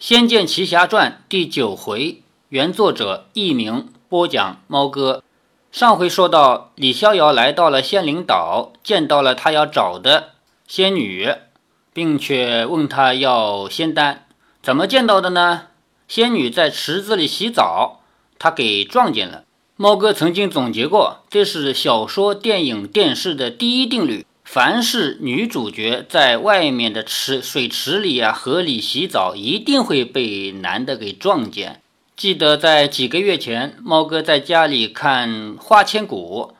《仙剑奇侠传》第九回，原作者佚名，播讲猫哥。上回说到，李逍遥来到了仙灵岛，见到了他要找的仙女，并且问他要仙丹。怎么见到的呢？仙女在池子里洗澡，他给撞见了。猫哥曾经总结过，这是小说、电影、电视的第一定律。凡是女主角在外面的池水池里啊、河里洗澡，一定会被男的给撞见。记得在几个月前，猫哥在家里看《花千骨》，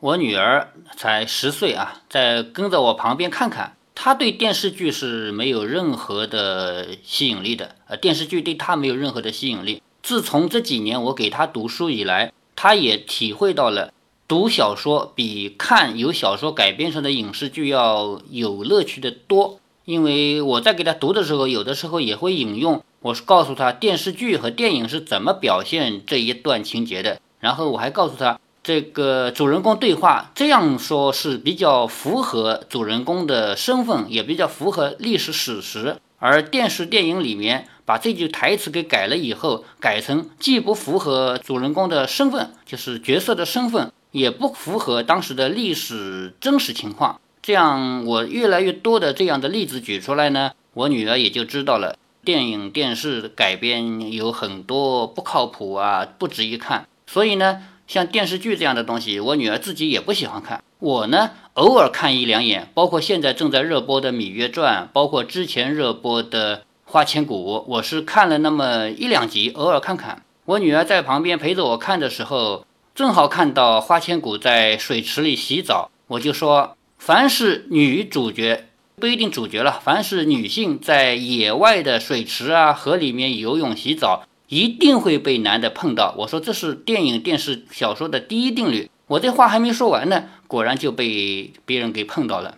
我女儿才十岁啊，在跟着我旁边看看。她对电视剧是没有任何的吸引力的，呃，电视剧对她没有任何的吸引力。自从这几年我给她读书以来，她也体会到了。读小说比看由小说改编成的影视剧要有乐趣的多，因为我在给他读的时候，有的时候也会引用，我是告诉他电视剧和电影是怎么表现这一段情节的，然后我还告诉他这个主人公对话这样说是比较符合主人公的身份，也比较符合历史史实，而电视电影里面把这句台词给改了以后，改成既不符合主人公的身份，就是角色的身份。也不符合当时的历史真实情况，这样我越来越多的这样的例子举出来呢，我女儿也就知道了，电影电视改编有很多不靠谱啊，不值一看。所以呢，像电视剧这样的东西，我女儿自己也不喜欢看。我呢，偶尔看一两眼，包括现在正在热播的《芈月传》，包括之前热播的《花千骨》，我是看了那么一两集，偶尔看看。我女儿在旁边陪着我看的时候。正好看到花千骨在水池里洗澡，我就说，凡是女主角不一定主角了，凡是女性在野外的水池啊、河里面游泳洗澡，一定会被男的碰到。我说这是电影、电视、小说的第一定律。我这话还没说完呢，果然就被别人给碰到了。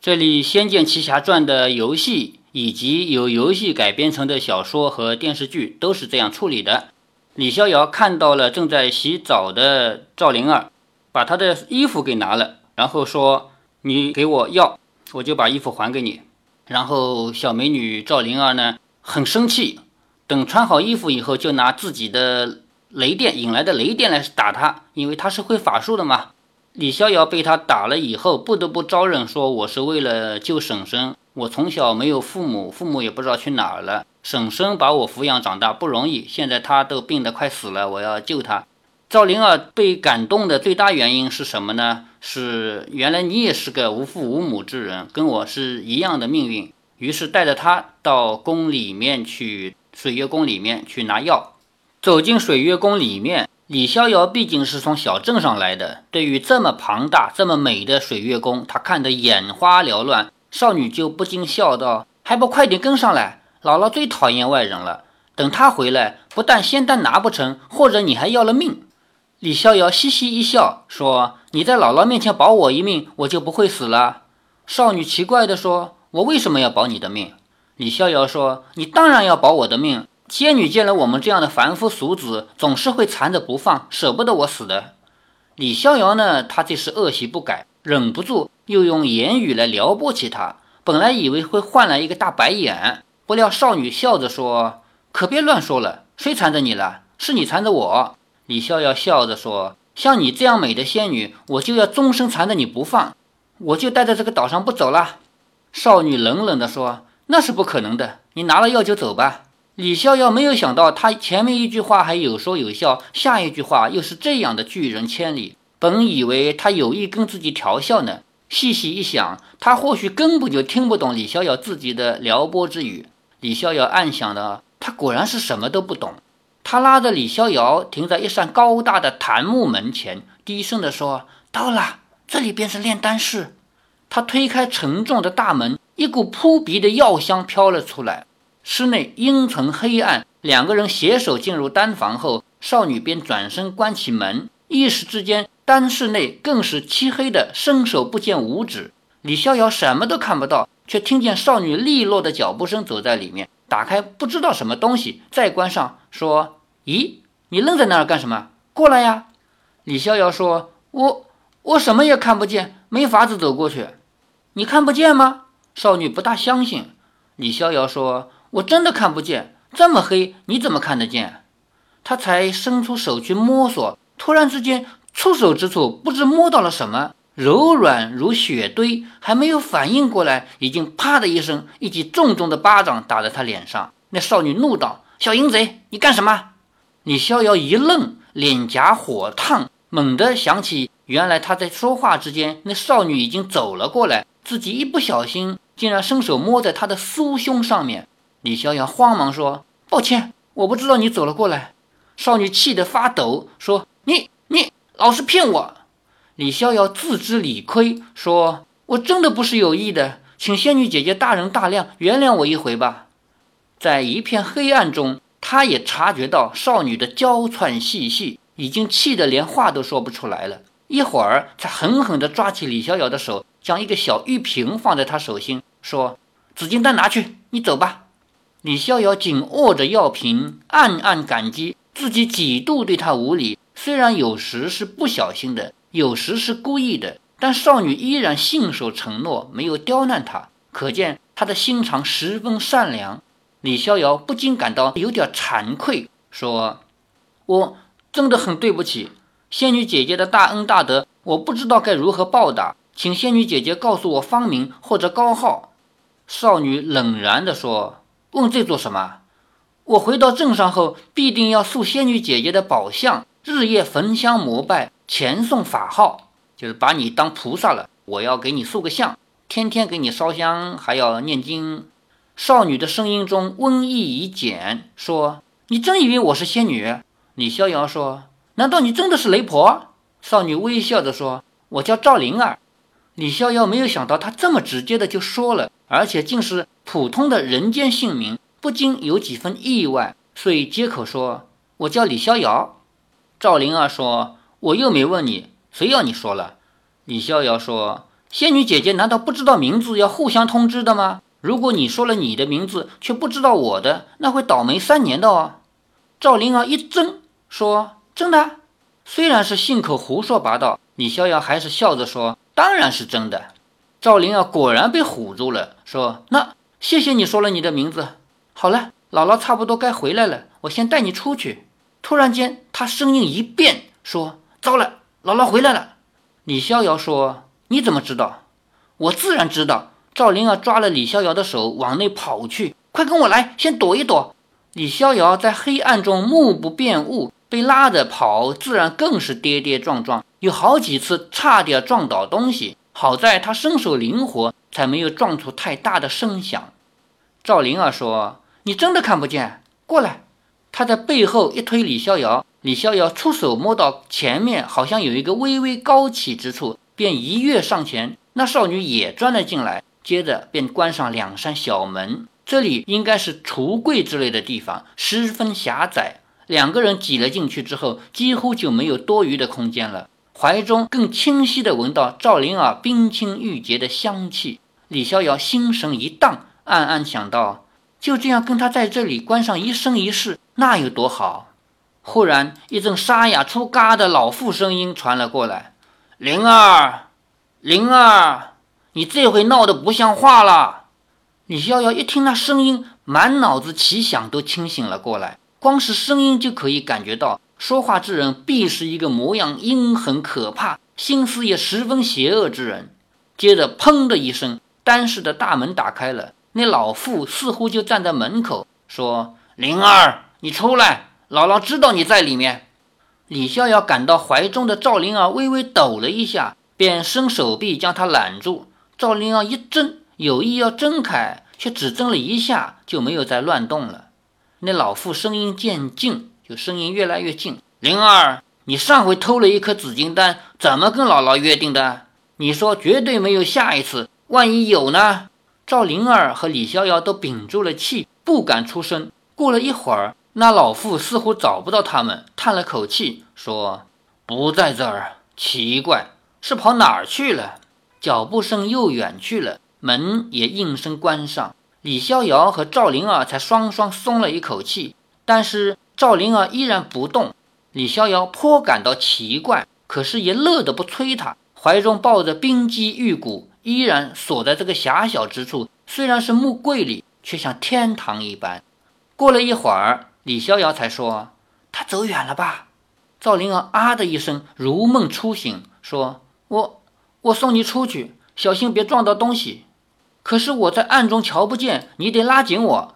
这里《仙剑奇侠传》的游戏以及由游戏改编成的小说和电视剧都是这样处理的。李逍遥看到了正在洗澡的赵灵儿，把她的衣服给拿了，然后说：“你给我要，我就把衣服还给你。”然后小美女赵灵儿呢很生气，等穿好衣服以后，就拿自己的雷电引来的雷电来打他，因为他是会法术的嘛。李逍遥被他打了以后，不得不招认说：“我是为了救婶婶，我从小没有父母，父母也不知道去哪儿了。”婶婶把我抚养长大不容易，现在她都病得快死了，我要救她。赵灵儿被感动的最大原因是什么呢？是原来你也是个无父无母之人，跟我是一样的命运。于是带着她到宫里面去，水月宫里面去拿药。走进水月宫里面，李逍遥毕竟是从小镇上来的，对于这么庞大、这么美的水月宫，他看得眼花缭乱。少女就不禁笑道：“还不快点跟上来！”姥姥最讨厌外人了。等她回来，不但仙丹拿不成，或者你还要了命。李逍遥嘻嘻一笑，说：“你在姥姥面前保我一命，我就不会死了。”少女奇怪地说：“我为什么要保你的命？”李逍遥说：“你当然要保我的命。仙女见了我们这样的凡夫俗子，总是会缠着不放，舍不得我死的。”李逍遥呢，他这是恶习不改，忍不住又用言语来撩拨起她。本来以为会换来一个大白眼。不料少女笑着说：“可别乱说了，谁缠着你了？是你缠着我。”李逍遥笑着说：“像你这样美的仙女，我就要终身缠着你不放，我就待在这个岛上不走了。”少女冷冷地说：“那是不可能的，你拿了药就走吧。”李逍遥没有想到，他前面一句话还有说有笑，下一句话又是这样的拒人千里。本以为他有意跟自己调笑呢，细细一想，他或许根本就听不懂李逍遥自己的撩拨之语。李逍遥暗想的，他果然是什么都不懂。他拉着李逍遥停在一扇高大的檀木门前，低声地说：“到了，这里便是炼丹室。”他推开沉重的大门，一股扑鼻的药香飘了出来。室内阴沉黑暗，两个人携手进入丹房后，少女便转身关起门。一时之间，丹室内更是漆黑的，伸手不见五指。李逍遥什么都看不到。却听见少女利落的脚步声走在里面，打开不知道什么东西，再关上，说：“咦，你愣在那儿干什么？过来呀！”李逍遥说：“我我什么也看不见，没法子走过去。你看不见吗？”少女不大相信。李逍遥说：“我真的看不见，这么黑，你怎么看得见？”他才伸出手去摸索，突然之间，触手之处不知摸到了什么，柔软如雪堆，还没有反应过来，已经啪的一声，一记重重的巴掌打在他脸上。那少女怒道：“小淫贼，你干什么？”李逍遥一愣，脸颊火烫，猛地想起，原来他在说话之间，那少女已经走了过来，自己一不小心，竟然伸手摸在她的酥胸上面。李逍遥慌忙说：“抱歉，我不知道你走了过来。”少女气得发抖，说：“你你老是骗我！”李逍遥自知理亏，说：“我真的不是有意的，请仙女姐姐大人大量，原谅我一回吧。”在一片黑暗中，他也察觉到少女的娇喘细细，已经气得连话都说不出来了。一会儿，才狠狠地抓起李逍遥的手，将一个小玉瓶放在他手心，说：“紫金丹拿去，你走吧。”李逍遥紧握着药瓶，暗暗感激。自己几度对他无礼，虽然有时是不小心的，有时是故意的，但少女依然信守承诺，没有刁难他，可见他的心肠十分善良。李逍遥不禁感到有点惭愧，说：“我真的很对不起仙女姐姐的大恩大德，我不知道该如何报答，请仙女姐姐告诉我芳名或者高号。”少女冷然地说：“问这做什么？”我回到镇上后，必定要塑仙女姐姐的宝像，日夜焚香膜拜，前诵法号，就是把你当菩萨了。我要给你塑个像，天天给你烧香，还要念经。少女的声音中温意已减，说：“你真以为我是仙女？”李逍遥说：“难道你真的是雷婆？”少女微笑着说：“我叫赵灵儿。”李逍遥没有想到她这么直接的就说了，而且竟是普通的人间姓名。不禁有几分意外，所以接口说：“我叫李逍遥。”赵灵儿说：“我又没问你，谁要你说了？”李逍遥说：“仙女姐姐难道不知道名字要互相通知的吗？如果你说了你的名字却不知道我的，那会倒霉三年的哦。”赵灵儿一怔，说：“真的？”虽然是信口胡说八道，李逍遥还是笑着说：“当然是真的。”赵灵儿果然被唬住了，说：“那谢谢你说了你的名字。”好了，姥姥差不多该回来了，我先带你出去。突然间，他声音一变，说：“糟了，姥姥回来了。”李逍遥说：“你怎么知道？”我自然知道。赵灵儿抓了李逍遥的手往内跑去，快跟我来，先躲一躲。李逍遥在黑暗中目不辨物，被拉着跑，自然更是跌跌撞撞，有好几次差点撞倒东西。好在他身手灵活，才没有撞出太大的声响。赵灵儿说。你真的看不见？过来！他在背后一推李逍遥，李逍遥出手摸到前面，好像有一个微微高起之处，便一跃上前。那少女也钻了进来，接着便关上两扇小门。这里应该是橱柜之类的地方，十分狭窄。两个人挤了进去之后，几乎就没有多余的空间了。怀中更清晰地闻到赵灵儿冰清玉洁的香气，李逍遥心神一荡，暗暗想到。就这样跟他在这里关上一生一世，那有多好？忽然，一阵沙哑出嘎的老妇声音传了过来：“灵儿，灵儿，你这回闹得不像话了。”李逍遥一听那声音，满脑子奇想都清醒了过来。光是声音就可以感觉到，说话之人必是一个模样阴狠可怕、心思也十分邪恶之人。接着，砰的一声，单室的大门打开了。那老妇似乎就站在门口，说：“灵儿，你出来，姥姥知道你在里面。”李逍遥感到怀中的赵灵儿微微抖了一下，便伸手臂将她揽住。赵灵儿一挣，有意要挣开，却只挣了一下，就没有再乱动了。那老妇声音渐近，就声音越来越近：“灵儿，你上回偷了一颗紫金丹，怎么跟姥姥约定的？你说绝对没有下一次，万一有呢？”赵灵儿和李逍遥都屏住了气，不敢出声。过了一会儿，那老妇似乎找不到他们，叹了口气，说：“不在这儿，奇怪，是跑哪儿去了？”脚步声又远去了，门也应声关上。李逍遥和赵灵儿才双双松了一口气，但是赵灵儿依然不动。李逍遥颇感到奇怪，可是也乐得不催他，怀中抱着冰肌玉骨。依然锁在这个狭小之处，虽然是木柜里，却像天堂一般。过了一会儿，李逍遥才说：“他走远了吧？”赵灵儿啊的一声，如梦初醒，说：“我我送你出去，小心别撞到东西。可是我在暗中瞧不见，你得拉紧我。”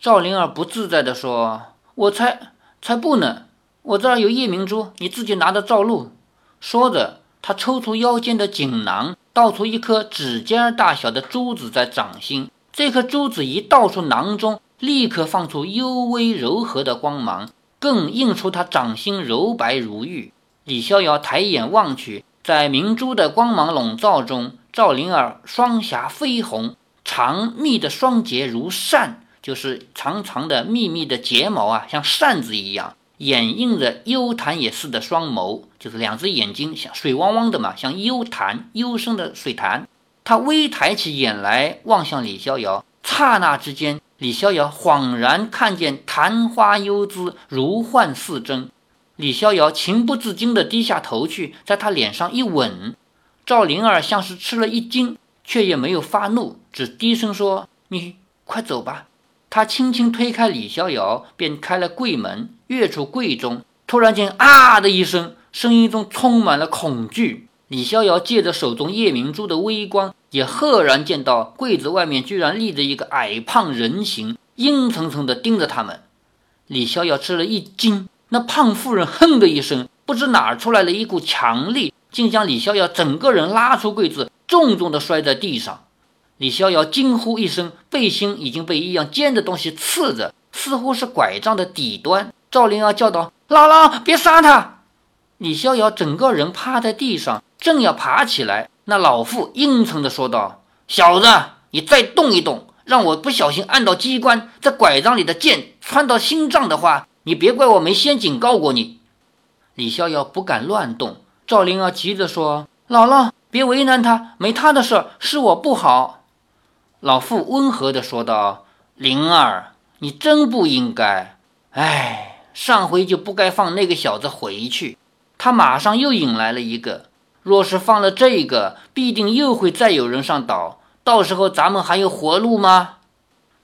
赵灵儿不自在地说：“我才才不呢，我这儿有夜明珠，你自己拿着照路。”说着，他抽出腰间的锦囊，倒出一颗指尖大小的珠子在掌心。这颗珠子一倒出囊中，立刻放出幽微柔和的光芒。更映出他掌心柔白如玉。李逍遥抬眼望去，在明珠的光芒笼罩中，赵灵儿双颊绯红，长密的双睫如扇，就是长长的密密的睫毛啊，像扇子一样，掩映着幽潭也似的双眸，就是两只眼睛像水汪汪的嘛，像幽潭幽深的水潭。他微抬起眼来望向李逍遥，刹那之间。李逍遥恍然看见昙花幽姿，如幻似真。李逍遥情不自禁地低下头去，在他脸上一吻。赵灵儿像是吃了一惊，却也没有发怒，只低声说：“你快走吧。”他轻轻推开李逍遥，便开了柜门，跃出柜中。突然间，啊的一声，声音中充满了恐惧。李逍遥借着手中夜明珠的微光，也赫然见到柜子外面居然立着一个矮胖人形，阴沉沉地盯着他们。李逍遥吃了一惊，那胖妇人哼的一声，不知哪出来了一股强力，竟将李逍遥整个人拉出柜子，重重地摔在地上。李逍遥惊呼一声，背心已经被一样尖的东西刺着，似乎是拐杖的底端。赵灵儿叫道：“姥姥，别杀他！”李逍遥整个人趴在地上。正要爬起来，那老妇阴沉地说道：“小子，你再动一动，让我不小心按到机关，这拐杖里的剑穿到心脏的话，你别怪我没先警告过你。”李逍遥不敢乱动。赵灵儿急着说：“姥姥，别为难他，没他的事儿，是我不好。”老妇温和地说道：“灵儿，你真不应该。哎，上回就不该放那个小子回去，他马上又引来了一个。”若是放了这个，必定又会再有人上岛，到时候咱们还有活路吗？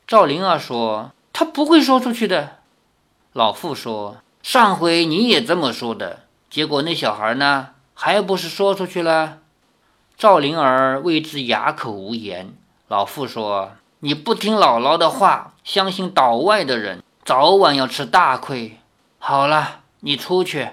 赵灵儿说：“他不会说出去的。”老妇说：“上回你也这么说的，结果那小孩呢，还不是说出去了？”赵灵儿为之哑口无言。老妇说：“你不听姥姥的话，相信岛外的人，早晚要吃大亏。好了，你出去。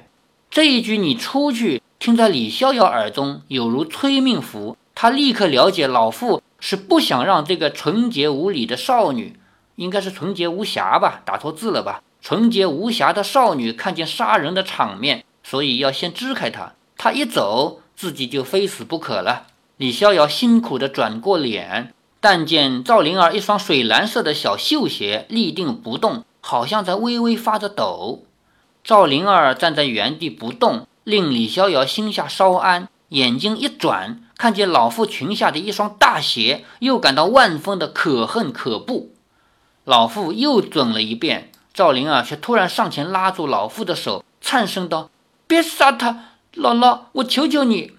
这一句你出去。”听在李逍遥耳中，有如催命符。他立刻了解老妇是不想让这个纯洁无礼的少女，应该是纯洁无瑕吧？打错字了吧？纯洁无瑕的少女看见杀人的场面，所以要先支开她。她一走，自己就非死不可了。李逍遥辛苦地转过脸，但见赵灵儿一双水蓝色的小绣鞋立定不动，好像在微微发着抖。赵灵儿站在原地不动。令李逍遥心下稍安，眼睛一转，看见老妇裙下的一双大鞋，又感到万分的可恨可怖。老妇又准了一遍，赵灵儿却突然上前拉住老妇的手，颤声道：“别杀他，姥姥，我求求你。”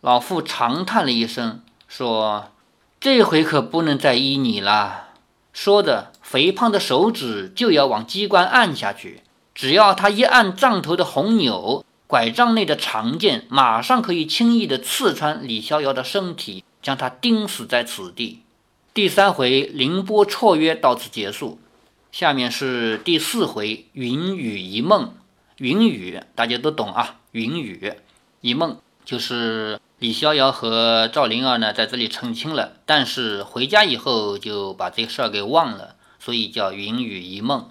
老妇长叹了一声，说：“这回可不能再依你了。”说着，肥胖的手指就要往机关按下去，只要他一按杖头的红钮。拐杖内的长剑马上可以轻易地刺穿李逍遥的身体，将他钉死在此地。第三回凌波绰约到此结束，下面是第四回云雨一梦。云雨大家都懂啊，云雨一梦就是李逍遥和赵灵儿呢在这里成亲了，但是回家以后就把这事儿给忘了，所以叫云雨一梦。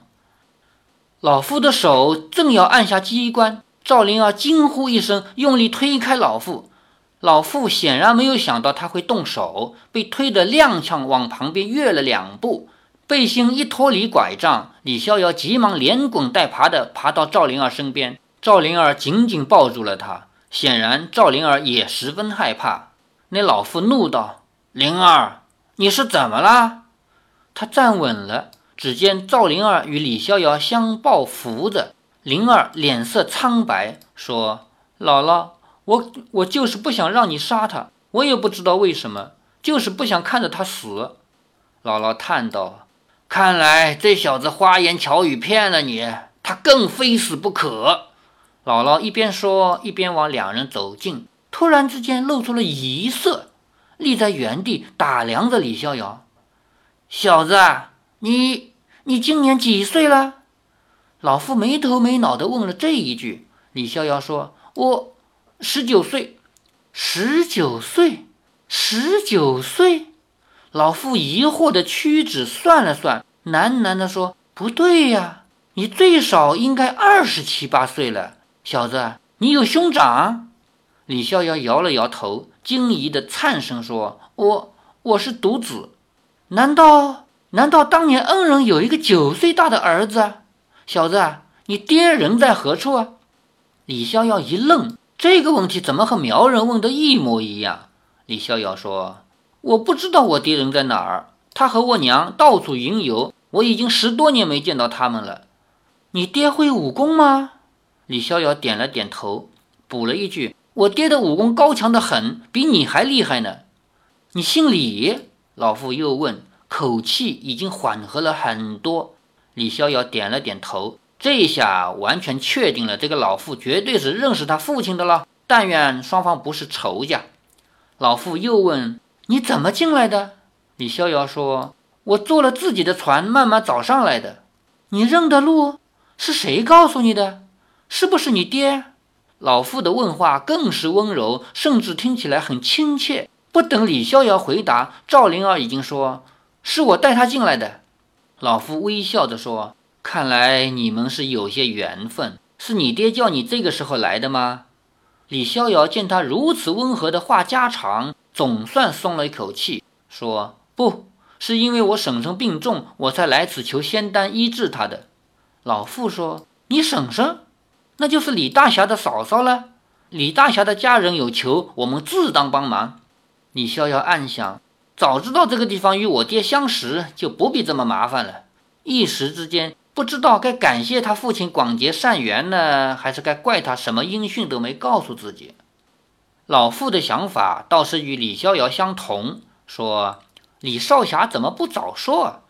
老夫的手正要按下机关。赵灵儿惊呼一声，用力推开老妇。老妇显然没有想到他会动手，被推得踉跄往旁边跃了两步。背心一脱离拐杖，李逍遥急忙连滚带爬地爬到赵灵儿身边。赵灵儿紧紧抱住了他，显然赵灵儿也十分害怕。那老妇怒道：“灵儿，你是怎么了？”他站稳了，只见赵灵儿与李逍遥相抱扶着。灵儿脸色苍白，说：“姥姥，我我就是不想让你杀他，我也不知道为什么，就是不想看着他死。”姥姥叹道：“看来这小子花言巧语骗了你，他更非死不可。姥姥一边说，一边往两人走近，突然之间露出了疑色，立在原地打量着李逍遥。小子，你你今年几岁了？老妇没头没脑地问了这一句。李逍遥说：“我十九岁。”十九岁，十九岁。老妇疑惑的屈指算了算，喃喃地说：“不对呀，你最少应该二十七八岁了，小子，你有兄长？”李逍遥摇了摇头，惊疑的颤声说：“我我是独子，难道难道当年恩人有一个九岁大的儿子？小子，你爹人在何处啊？”李逍遥一愣，这个问题怎么和苗人问的一模一样？李逍遥说。我不知道我爹人在哪儿，他和我娘到处云游，我已经十多年没见到他们了。你爹会武功吗？李逍遥点了点头，补了一句：“我爹的武功高强的很，比你还厉害呢。”你姓李？老妇又问，口气已经缓和了很多。李逍遥点了点头，这一下完全确定了这个老妇绝对是认识他父亲的了。但愿双方不是仇家。老妇又问。你怎么进来的？李逍遥说：“我坐了自己的船，慢慢找上来的。你认得路？是谁告诉你的？是不是你爹？”老妇的问话更是温柔，甚至听起来很亲切。不等李逍遥回答，赵灵儿已经说：“是我带他进来的。”老妇微笑着说：“看来你们是有些缘分。是你爹叫你这个时候来的吗？”李逍遥见他如此温和的话家常。总算松了一口气，说：“不是因为我婶婶病重，我才来此求仙丹医治她的。”老妇说：“你婶婶，那就是李大侠的嫂嫂了。李大侠的家人有求，我们自当帮忙。”李逍遥暗想：早知道这个地方与我爹相识，就不必这么麻烦了。一时之间，不知道该感谢他父亲广结善缘呢，还是该怪他什么音讯都没告诉自己。老妇的想法倒是与李逍遥相同，说：“李少侠怎么不早说？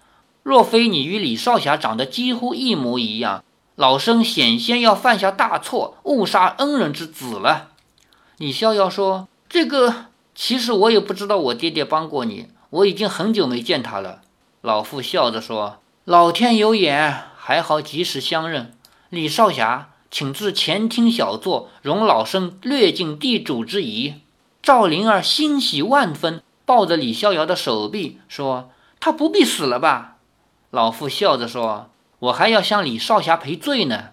若非你与李少侠长得几乎一模一样，老生险些要犯下大错，误杀恩人之子了。”李逍遥说：“这个其实我也不知道，我爹爹帮过你，我已经很久没见他了。”老妇笑着说：“老天有眼，还好及时相认，李少侠。”请至前厅小坐，容老身略尽地主之谊。赵灵儿欣喜万分，抱着李逍遥的手臂说：“他不必死了吧？”老妇笑着说：“我还要向李少侠赔罪呢。”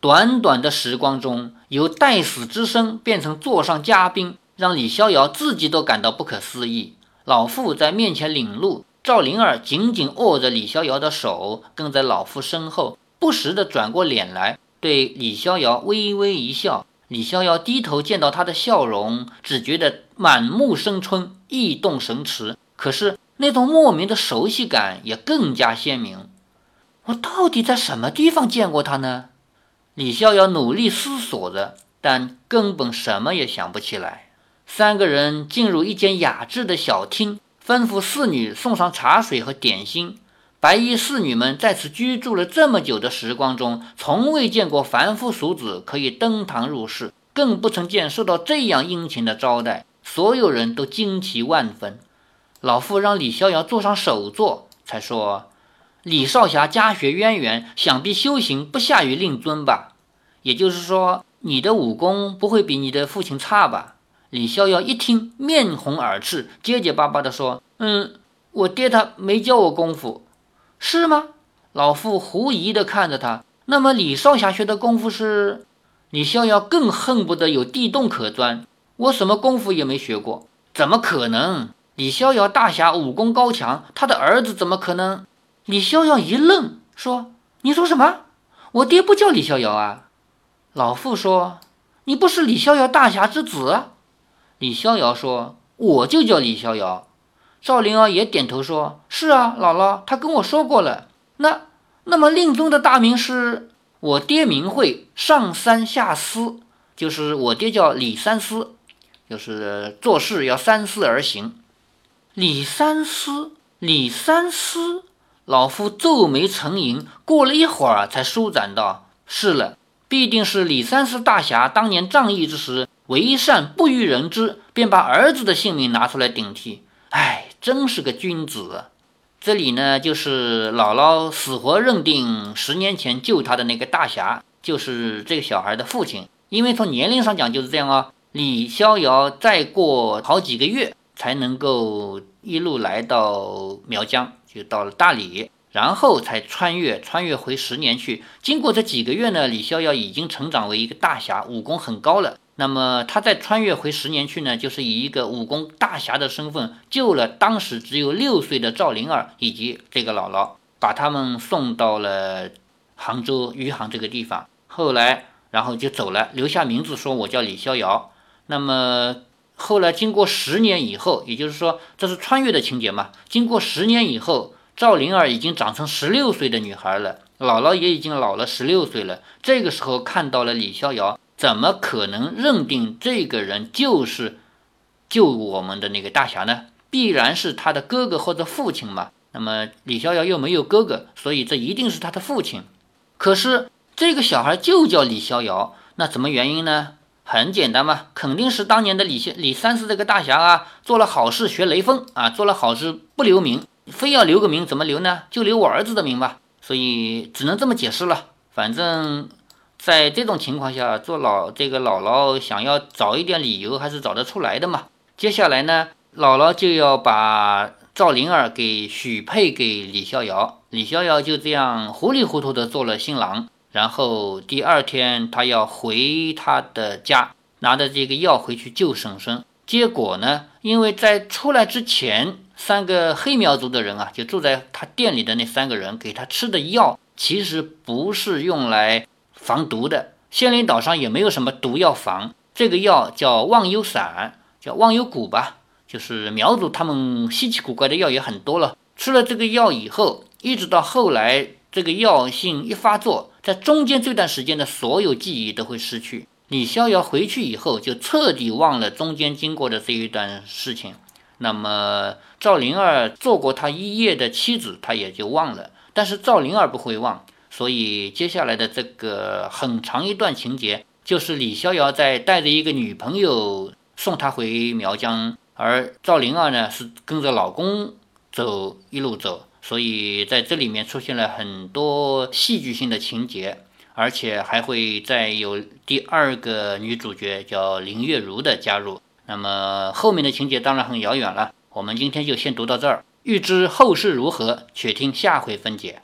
短短的时光中，由待死之身变成座上嘉宾，让李逍遥自己都感到不可思议。老妇在面前领路，赵灵儿紧紧握着李逍遥的手，跟在老妇身后，不时地转过脸来。对李逍遥微微一笑，李逍遥低头见到他的笑容，只觉得满目生春，意动神驰。可是那种莫名的熟悉感也更加鲜明。我到底在什么地方见过他呢？李逍遥努力思索着，但根本什么也想不起来。三个人进入一间雅致的小厅，吩咐侍女送上茶水和点心。白衣侍女们在此居住了这么久的时光中，从未见过凡夫俗子可以登堂入室，更不曾见受到这样殷勤的招待。所有人都惊奇万分。老妇让李逍遥坐上首座，才说：“李少侠家学渊源，想必修行不下于令尊吧？也就是说，你的武功不会比你的父亲差吧？”李逍遥一听，面红耳赤，结结巴巴地说：“嗯，我爹他没教我功夫。”是吗？老妇狐疑地看着他。那么李少侠学的功夫是？李逍遥更恨不得有地洞可钻。我什么功夫也没学过，怎么可能？李逍遥大侠武功高强，他的儿子怎么可能？李逍遥一愣，说：“你说什么？我爹不叫李逍遥啊？”老妇说：“你不是李逍遥大侠之子？”李逍遥说：“我就叫李逍遥。”赵灵儿也点头说：“是啊，姥姥，他跟我说过了。那那么令尊的大名是？我爹名讳上三下四，就是我爹叫李三思，就是做事要三思而行。李三思，李三思。”老夫皱眉沉吟，过了一会儿才舒展道：“是了，必定是李三思大侠当年仗义之时，为善不欲人知，便把儿子的性命拿出来顶替。哎，真是个君子。”这里呢，就是姥姥死活认定十年前救他的那个大侠就是这个小孩的父亲，因为从年龄上讲就是这样哦。李逍遥再过好几个月才能够一路来到苗疆，就到了大理，然后才穿越穿越回十年去。经过这几个月呢，李逍遥已经成长为一个大侠，武功很高了。那么他再穿越回十年去呢，就是以一个武功大侠的身份救了当时只有六岁的赵灵儿以及这个姥姥，把他们送到了杭州余杭这个地方。后来，然后就走了，留下名字说：“我叫李逍遥。”那么后来经过十年以后，也就是说这是穿越的情节嘛？经过十年以后，赵灵儿已经长成十六岁的女孩了，姥姥也已经老了十六岁了。这个时候看到了李逍遥。怎么可能认定这个人就是救我们的那个大侠呢？必然是他的哥哥或者父亲嘛。那么李逍遥又没有哥哥，所以这一定是他的父亲。可是这个小孩就叫李逍遥，那什么原因呢？很简单嘛，肯定是当年的李李三四这个大侠啊，做了好事学雷锋啊，做了好事不留名，非要留个名，怎么留呢？就留我儿子的名吧。所以只能这么解释了。反正。在这种情况下，做老这个姥姥想要找一点理由，还是找得出来的嘛。接下来呢，姥姥就要把赵灵儿给许配给李逍遥，李逍遥就这样糊里糊涂的做了新郎。然后第二天，他要回他的家，拿着这个药回去救婶婶。结果呢，因为在出来之前，三个黑苗族的人啊，就住在他店里的那三个人给他吃的药，其实不是用来。防毒的，仙灵岛上也没有什么毒药防。这个药叫忘忧散，叫忘忧谷吧，就是苗族他们稀奇古怪的药也很多了。吃了这个药以后，一直到后来这个药性一发作，在中间这段时间的所有记忆都会失去。李逍遥回去以后，就彻底忘了中间经过的这一段事情。那么赵灵儿做过他一夜的妻子，他也就忘了，但是赵灵儿不会忘。所以接下来的这个很长一段情节，就是李逍遥在带着一个女朋友送他回苗疆，而赵灵儿呢是跟着老公走一路走，所以在这里面出现了很多戏剧性的情节，而且还会再有第二个女主角叫林月如的加入。那么后面的情节当然很遥远了，我们今天就先读到这儿。欲知后事如何，且听下回分解。